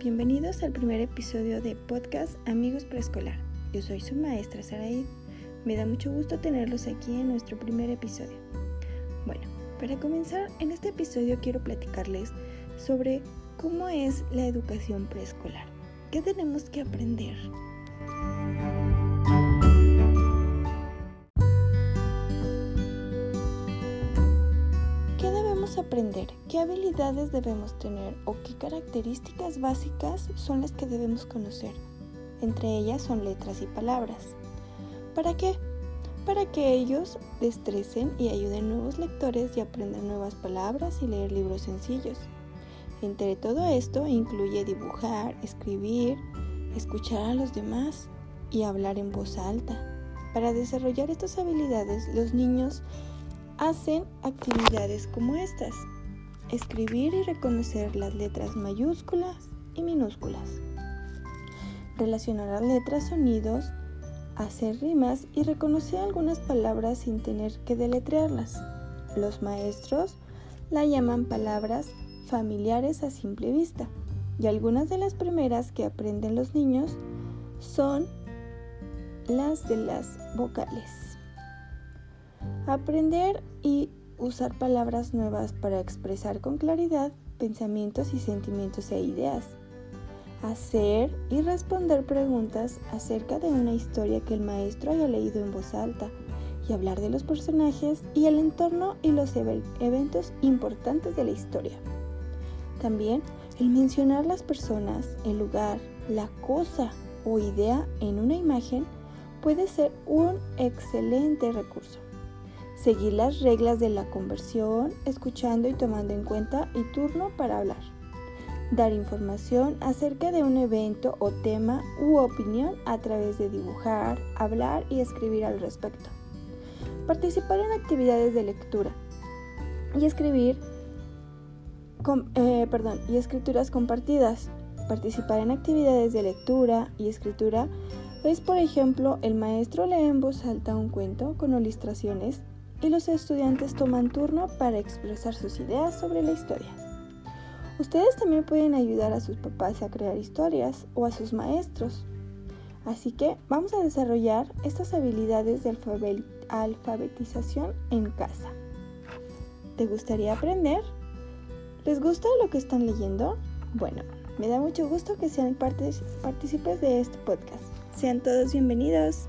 bienvenidos al primer episodio de podcast Amigos Preescolar. Yo soy su maestra Saraí. Me da mucho gusto tenerlos aquí en nuestro primer episodio. Bueno, para comenzar, en este episodio quiero platicarles sobre cómo es la educación preescolar. ¿Qué tenemos que aprender? Aprender qué habilidades debemos tener o qué características básicas son las que debemos conocer. Entre ellas son letras y palabras. ¿Para qué? Para que ellos destresen y ayuden nuevos lectores y aprendan nuevas palabras y leer libros sencillos. Entre todo esto incluye dibujar, escribir, escuchar a los demás y hablar en voz alta. Para desarrollar estas habilidades, los niños hacen actividades como estas. Escribir y reconocer las letras mayúsculas y minúsculas. Relacionar las letras, sonidos, hacer rimas y reconocer algunas palabras sin tener que deletrearlas. Los maestros la llaman palabras familiares a simple vista y algunas de las primeras que aprenden los niños son las de las vocales. Aprender y usar palabras nuevas para expresar con claridad pensamientos y sentimientos e ideas. Hacer y responder preguntas acerca de una historia que el maestro haya leído en voz alta y hablar de los personajes y el entorno y los eventos importantes de la historia. También el mencionar las personas, el lugar, la cosa o idea en una imagen puede ser un excelente recurso. Seguir las reglas de la conversión, escuchando y tomando en cuenta y turno para hablar. Dar información acerca de un evento o tema u opinión a través de dibujar, hablar y escribir al respecto. Participar en actividades de lectura y escribir, eh, perdón, y escrituras compartidas. Participar en actividades de lectura y escritura es, por ejemplo, el maestro lee en voz alta un cuento con ilustraciones y los estudiantes toman turno para expresar sus ideas sobre la historia. Ustedes también pueden ayudar a sus papás a crear historias o a sus maestros. Así que vamos a desarrollar estas habilidades de alfabetización en casa. ¿Te gustaría aprender? ¿Les gusta lo que están leyendo? Bueno, me da mucho gusto que sean partícipes de este podcast. Sean todos bienvenidos.